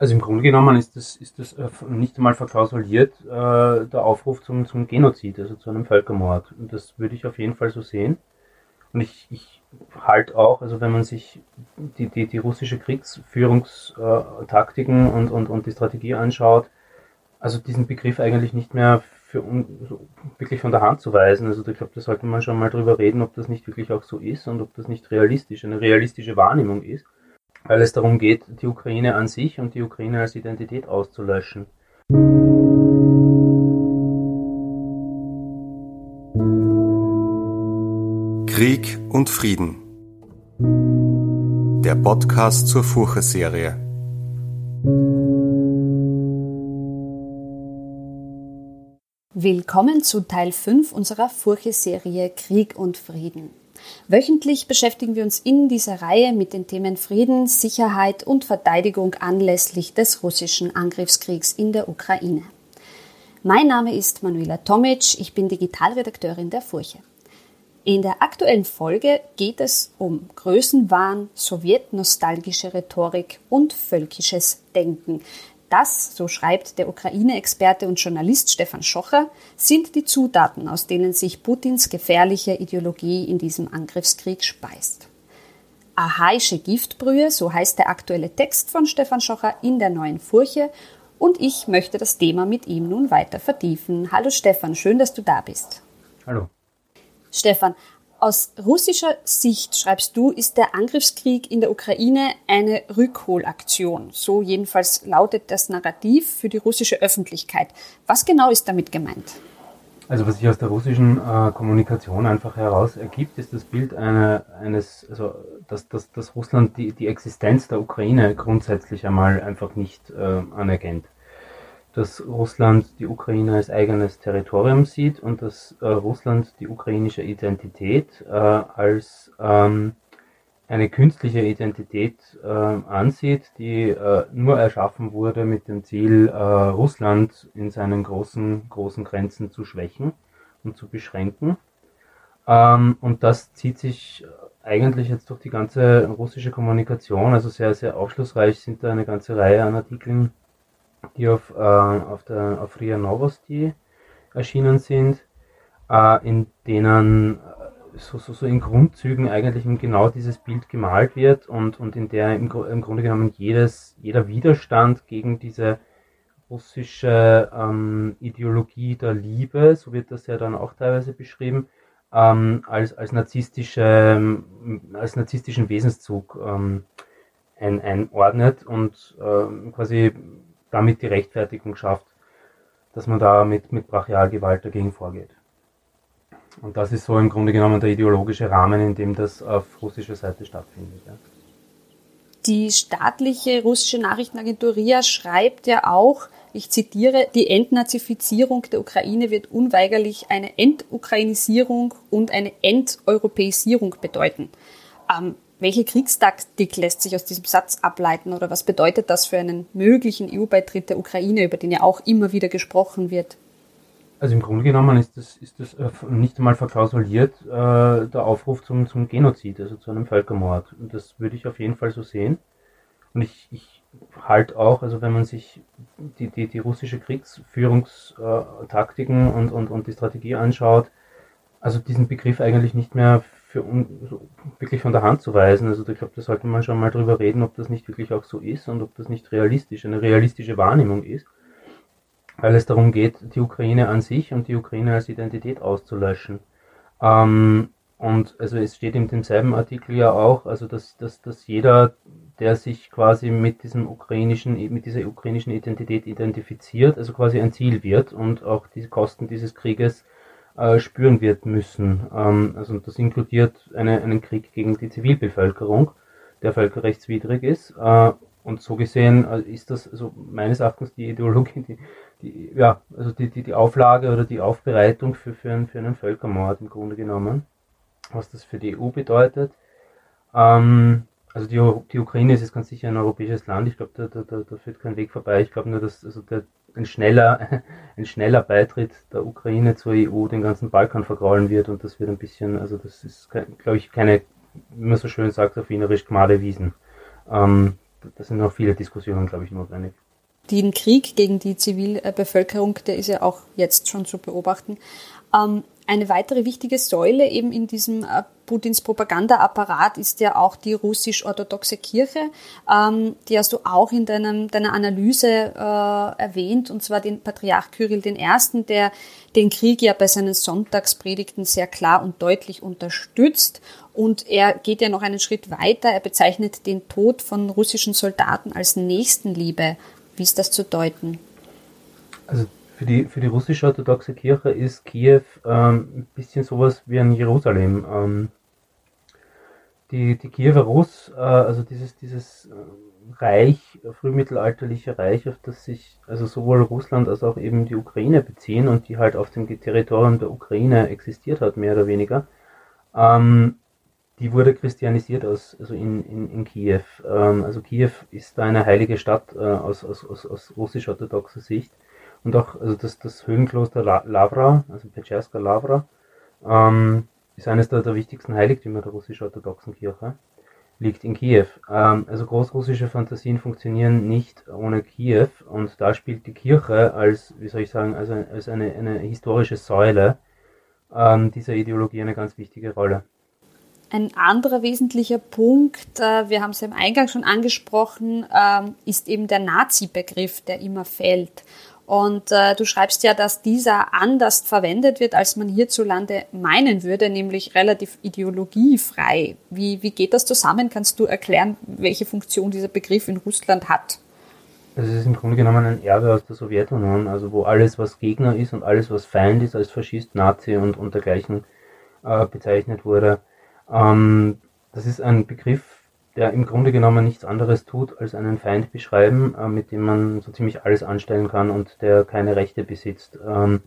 Also im Grunde genommen ist das, ist das äh, nicht einmal verklausuliert, äh, der Aufruf zum, zum Genozid, also zu einem Völkermord. Und das würde ich auf jeden Fall so sehen. Und ich, ich halte auch, also wenn man sich die, die, die russische Kriegsführungstaktiken und, und, und die Strategie anschaut, also diesen Begriff eigentlich nicht mehr für so wirklich von der Hand zu weisen. Also ich glaube, da sollte man schon mal drüber reden, ob das nicht wirklich auch so ist und ob das nicht realistisch, eine realistische Wahrnehmung ist weil es darum geht, die Ukraine an sich und die Ukraine als Identität auszulöschen. Krieg und Frieden. Der Podcast zur Furche-Serie. Willkommen zu Teil 5 unserer Furche-Serie Krieg und Frieden. Wöchentlich beschäftigen wir uns in dieser Reihe mit den Themen Frieden, Sicherheit und Verteidigung anlässlich des russischen Angriffskriegs in der Ukraine. Mein Name ist Manuela Tomic, ich bin Digitalredakteurin der Furche. In der aktuellen Folge geht es um Größenwahn, sowjetnostalgische Rhetorik und völkisches Denken. Das, so schreibt der Ukraine-Experte und Journalist Stefan Schocher, sind die Zutaten, aus denen sich Putins gefährliche Ideologie in diesem Angriffskrieg speist. Archaische Giftbrühe, so heißt der aktuelle Text von Stefan Schocher in der neuen Furche, und ich möchte das Thema mit ihm nun weiter vertiefen. Hallo Stefan, schön, dass du da bist. Hallo. Stefan, aus russischer Sicht, schreibst du, ist der Angriffskrieg in der Ukraine eine Rückholaktion. So jedenfalls lautet das Narrativ für die russische Öffentlichkeit. Was genau ist damit gemeint? Also was sich aus der russischen äh, Kommunikation einfach heraus ergibt, ist das Bild eine, eines, also dass, dass, dass Russland die, die Existenz der Ukraine grundsätzlich einmal einfach nicht äh, anerkennt dass Russland die Ukraine als eigenes Territorium sieht und dass äh, Russland die ukrainische Identität äh, als ähm, eine künstliche Identität äh, ansieht, die äh, nur erschaffen wurde mit dem Ziel, äh, Russland in seinen großen, großen Grenzen zu schwächen und zu beschränken. Ähm, und das zieht sich eigentlich jetzt durch die ganze russische Kommunikation, also sehr, sehr aufschlussreich sind da eine ganze Reihe an Artikeln die auf, äh, auf, der, auf RIA Novosti erschienen sind, äh, in denen äh, so, so, so in Grundzügen eigentlich genau dieses Bild gemalt wird und, und in der im, im Grunde genommen jedes, jeder Widerstand gegen diese russische ähm, Ideologie der Liebe, so wird das ja dann auch teilweise beschrieben, ähm, als, als, narzisstische, als narzisstischen Wesenszug ähm, ein, einordnet und äh, quasi damit die Rechtfertigung schafft, dass man da mit, mit Brachialgewalt dagegen vorgeht. Und das ist so im Grunde genommen der ideologische Rahmen, in dem das auf russischer Seite stattfindet. Ja. Die staatliche russische Nachrichtenagentur RIA schreibt ja auch, ich zitiere, die Entnazifizierung der Ukraine wird unweigerlich eine Entukrainisierung und eine Enteuropäisierung bedeuten. Ähm, welche Kriegstaktik lässt sich aus diesem Satz ableiten oder was bedeutet das für einen möglichen EU-Beitritt der Ukraine, über den ja auch immer wieder gesprochen wird? Also im Grunde genommen ist das, ist das äh, nicht einmal verklausuliert, äh, der Aufruf zum, zum Genozid, also zu einem Völkermord. Und das würde ich auf jeden Fall so sehen. Und ich, ich halte auch, also wenn man sich die, die, die russische Kriegsführungstaktiken und, und, und die Strategie anschaut, also diesen Begriff eigentlich nicht mehr für so wirklich von der Hand zu weisen. Also ich glaube, da sollte man schon mal drüber reden, ob das nicht wirklich auch so ist und ob das nicht realistisch, eine realistische Wahrnehmung ist. Weil es darum geht, die Ukraine an sich und die Ukraine als Identität auszulöschen. Ähm, und also es steht in demselben Artikel ja auch, also dass, dass, dass jeder, der sich quasi mit diesem ukrainischen, mit dieser ukrainischen Identität identifiziert, also quasi ein Ziel wird und auch die Kosten dieses Krieges äh, spüren wird müssen. Ähm, also das inkludiert eine, einen Krieg gegen die Zivilbevölkerung, der völkerrechtswidrig ist. Äh, und so gesehen äh, ist das also meines Erachtens die Ideologie, die, die, ja, also die, die, die Auflage oder die Aufbereitung für, für, einen, für einen Völkermord im Grunde genommen, was das für die EU bedeutet. Ähm, also die, die Ukraine ist jetzt ganz sicher ein europäisches Land. Ich glaube, da, da, da, führt kein Weg vorbei. Ich glaube nur, dass also der, ein schneller, ein schneller Beitritt der Ukraine zur EU den ganzen Balkan vergraulen wird und das wird ein bisschen, also das ist, glaube ich, keine, wie man so schön sagt auf Wienerisch, Gmade Wiesen. Ähm, da sind noch viele Diskussionen, glaube ich, notwendig. Den Krieg gegen die Zivilbevölkerung, der ist ja auch jetzt schon zu beobachten. Ähm, eine weitere wichtige Säule eben in diesem äh, Putins Propagandaapparat ist ja auch die russisch-orthodoxe Kirche. Ähm, die hast du auch in deinem, deiner Analyse äh, erwähnt, und zwar den Patriarch Kyrill I., der den Krieg ja bei seinen Sonntagspredigten sehr klar und deutlich unterstützt. Und er geht ja noch einen Schritt weiter. Er bezeichnet den Tod von russischen Soldaten als Nächstenliebe. Wie ist das zu deuten? Also für die, für die russisch-orthodoxe Kirche ist Kiew ähm, ein bisschen sowas wie ein Jerusalem. Ähm, die, die Kiewer Russ, äh, also dieses, dieses äh, Reich, frühmittelalterliche Reich, auf das sich also sowohl Russland als auch eben die Ukraine beziehen und die halt auf dem Territorium der Ukraine existiert hat, mehr oder weniger, ähm, die wurde christianisiert aus, also in, in, in Kiew. Ähm, also Kiew ist da eine heilige Stadt äh, aus, aus, aus, aus russisch-orthodoxer Sicht und auch also das, das Höhlenkloster Lavra, also Petscherska Lavra, ähm, ist eines der, der, wichtigsten Heiligtümer der russisch-orthodoxen Kirche, liegt in Kiew. Ähm, also großrussische Fantasien funktionieren nicht ohne Kiew und da spielt die Kirche als, wie soll ich sagen, also als eine, eine historische Säule ähm, dieser Ideologie eine ganz wichtige Rolle. Ein anderer wesentlicher Punkt, äh, wir haben es ja im Eingang schon angesprochen, ähm, ist eben der Nazi-Begriff, der immer fällt. Und äh, du schreibst ja, dass dieser anders verwendet wird, als man hierzulande meinen würde, nämlich relativ ideologiefrei. Wie, wie geht das zusammen? Kannst du erklären, welche Funktion dieser Begriff in Russland hat? Es ist im Grunde genommen ein Erbe aus der Sowjetunion, also wo alles, was Gegner ist und alles, was Feind ist, als Faschist, Nazi und, und dergleichen äh, bezeichnet wurde. Ähm, das ist ein Begriff, der im Grunde genommen nichts anderes tut, als einen Feind beschreiben, äh, mit dem man so ziemlich alles anstellen kann und der keine Rechte besitzt. Ähm,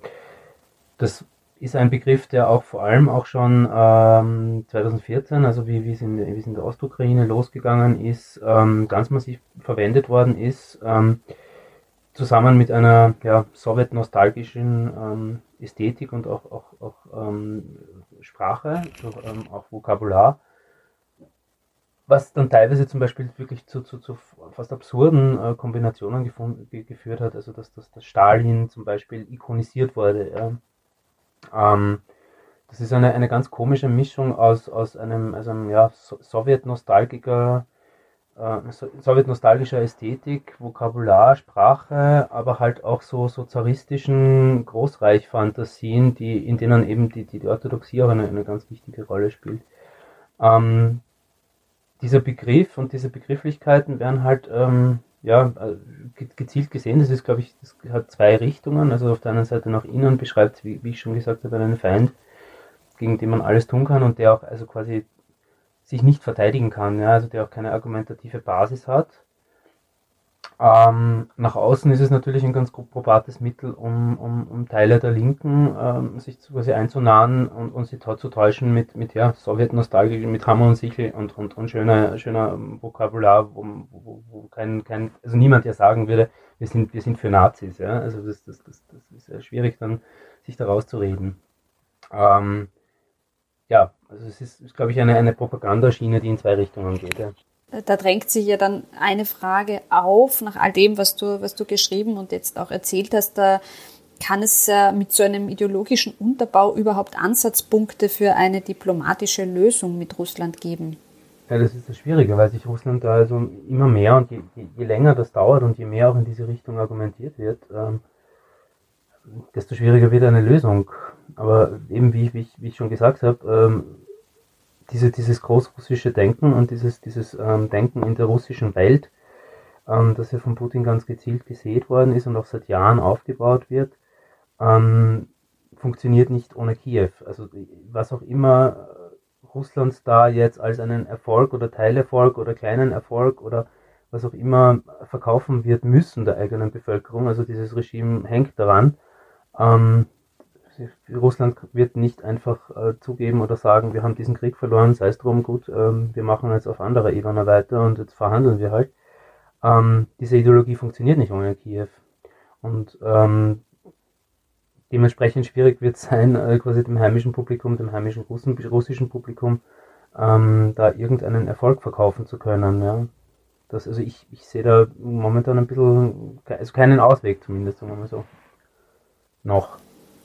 das ist ein Begriff, der auch vor allem auch schon ähm, 2014, also wie, wie, es in, wie es in der Ostukraine losgegangen ist, ähm, ganz massiv verwendet worden ist, ähm, zusammen mit einer ja, sowjetnostalgischen ähm, Ästhetik und auch, auch, auch ähm, Sprache, ähm, auch Vokabular was dann teilweise zum Beispiel wirklich zu, zu, zu fast absurden äh, Kombinationen gefunden, geführt hat, also dass, dass, dass Stalin zum Beispiel ikonisiert wurde. Ja. Ähm, das ist eine, eine ganz komische Mischung aus, aus einem, also einem ja, Sowjet-Nostalgiker, äh, sowjetnostalgischer Ästhetik, Vokabular, Sprache, aber halt auch so, so zaristischen Großreichfantasien, die, in denen eben die, die, die Orthodoxie auch eine, eine ganz wichtige Rolle spielt. Ähm, dieser Begriff und diese Begrifflichkeiten werden halt ähm, ja, äh, gezielt gesehen. Das ist, glaube ich, das hat zwei Richtungen. Also auf der einen Seite nach innen beschreibt, wie, wie ich schon gesagt habe, einen Feind, gegen den man alles tun kann und der auch also quasi sich nicht verteidigen kann, ja, also der auch keine argumentative Basis hat. Ähm, nach außen ist es natürlich ein ganz probates Mittel, um, um, um Teile der Linken ähm, sich quasi einzunahen und, und sie zu täuschen mit, mit ja, Sowjetnostalgie, mit Hammer und Sichel und, und, und schöner, schöner Vokabular, wo, wo, wo kein, kein, also niemand ja sagen würde, wir sind, wir sind für Nazis. Ja? Also das, das, das, das ist sehr schwierig dann, sich da rauszureden. Ähm, ja, also es ist, ist glaube ich, eine, eine Propagandaschiene, die in zwei Richtungen geht. Ja da drängt sich ja dann eine Frage auf, nach all dem, was du, was du geschrieben und jetzt auch erzählt hast, da kann es mit so einem ideologischen Unterbau überhaupt Ansatzpunkte für eine diplomatische Lösung mit Russland geben? Ja, das ist das Schwierige, weil sich Russland da also immer mehr und je, je, je länger das dauert und je mehr auch in diese Richtung argumentiert wird, ähm, desto schwieriger wird eine Lösung. Aber eben, wie, wie, ich, wie ich schon gesagt habe, ähm, diese, dieses großrussische Denken und dieses, dieses ähm, Denken in der russischen Welt, ähm, das ja von Putin ganz gezielt gesät worden ist und auch seit Jahren aufgebaut wird, ähm, funktioniert nicht ohne Kiew. Also was auch immer Russland da jetzt als einen Erfolg oder Teilerfolg oder kleinen Erfolg oder was auch immer verkaufen wird müssen der eigenen Bevölkerung, also dieses Regime hängt daran, ähm, Russland wird nicht einfach äh, zugeben oder sagen, wir haben diesen Krieg verloren, sei es drum, gut, ähm, wir machen jetzt auf anderer Ebene weiter und jetzt verhandeln wir halt. Ähm, diese Ideologie funktioniert nicht ohne Kiew. Und ähm, dementsprechend schwierig wird es sein, äh, quasi dem heimischen Publikum, dem heimischen Russen, russischen Publikum, ähm, da irgendeinen Erfolg verkaufen zu können. Ja. das, also ich, ich sehe da momentan ein bisschen, also keinen Ausweg zumindest, sagen wir mal so. Noch.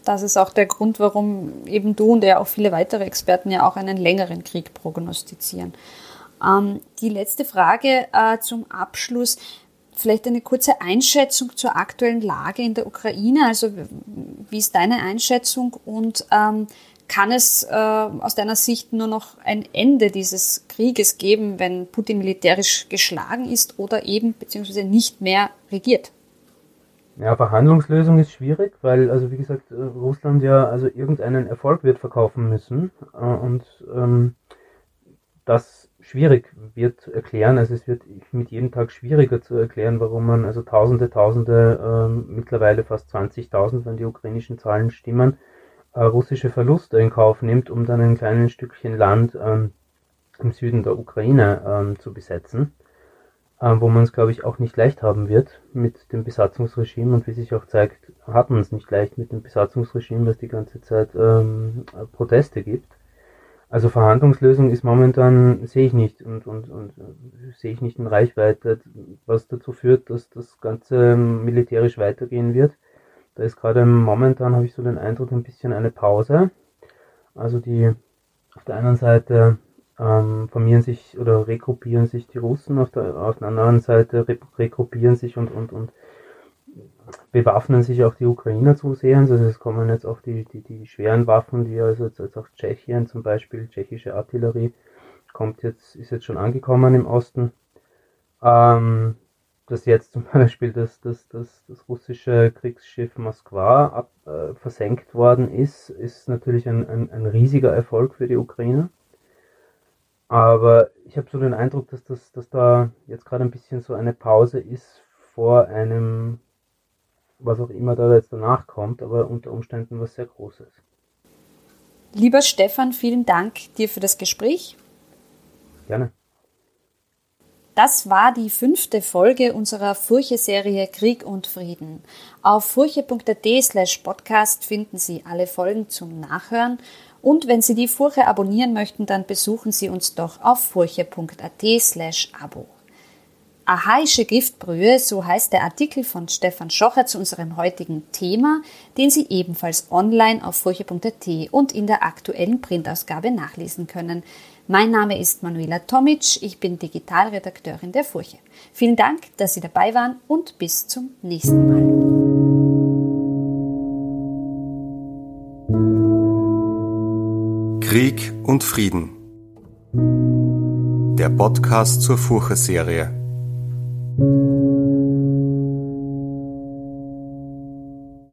Das ist auch der Grund, warum eben du und ja auch viele weitere Experten ja auch einen längeren Krieg prognostizieren. Ähm, die letzte Frage äh, zum Abschluss. Vielleicht eine kurze Einschätzung zur aktuellen Lage in der Ukraine. Also wie ist deine Einschätzung und ähm, kann es äh, aus deiner Sicht nur noch ein Ende dieses Krieges geben, wenn Putin militärisch geschlagen ist oder eben beziehungsweise nicht mehr regiert? Ja, Verhandlungslösung ist schwierig, weil, also wie gesagt, Russland ja also irgendeinen Erfolg wird verkaufen müssen äh, und ähm, das schwierig wird erklären. Also es wird mit jedem Tag schwieriger zu erklären, warum man also Tausende, Tausende, ähm, mittlerweile fast 20.000, wenn die ukrainischen Zahlen stimmen, äh, russische Verluste in Kauf nimmt, um dann ein kleines Stückchen Land ähm, im Süden der Ukraine ähm, zu besetzen, äh, wo man es, glaube ich, auch nicht leicht haben wird mit dem Besatzungsregime und wie sich auch zeigt, hat man es nicht leicht mit dem Besatzungsregime, das die ganze Zeit ähm, Proteste gibt. Also Verhandlungslösung ist momentan, sehe ich nicht und, und, und sehe ich nicht in Reichweite, was dazu führt, dass das Ganze militärisch weitergehen wird. Da ist gerade momentan, habe ich so den Eindruck, ein bisschen eine Pause. Also die auf der einen Seite ähm, formieren sich oder regruppieren sich die Russen, auf der, auf der anderen Seite re regruppieren sich und, und, und bewaffnen sich auch die Ukrainer zusehends. Also es kommen jetzt auch die, die, die schweren Waffen, die also jetzt, jetzt auch Tschechien zum Beispiel, tschechische Artillerie, kommt jetzt, ist jetzt schon angekommen im Osten. Ähm, dass jetzt zum Beispiel das, das, das, das russische Kriegsschiff Moskwa ab, äh, versenkt worden ist, ist natürlich ein, ein, ein riesiger Erfolg für die Ukraine. Aber ich habe so den Eindruck, dass, das, dass da jetzt gerade ein bisschen so eine Pause ist vor einem was auch immer da jetzt danach kommt, aber unter Umständen was sehr Großes. Lieber Stefan, vielen Dank dir für das Gespräch. Gerne. Das war die fünfte Folge unserer Furche-Serie Krieg und Frieden. Auf furche.at slash podcast finden Sie alle Folgen zum Nachhören und wenn Sie die Furche abonnieren möchten, dann besuchen Sie uns doch auf furche.at slash abo. Archaische Giftbrühe, so heißt der Artikel von Stefan Schocher zu unserem heutigen Thema, den Sie ebenfalls online auf furche.at und in der aktuellen Printausgabe nachlesen können. Mein Name ist Manuela Tomic, ich bin Digitalredakteurin der Furche. Vielen Dank, dass Sie dabei waren und bis zum nächsten Mal. Krieg und Frieden. Der Podcast zur Furche-Serie.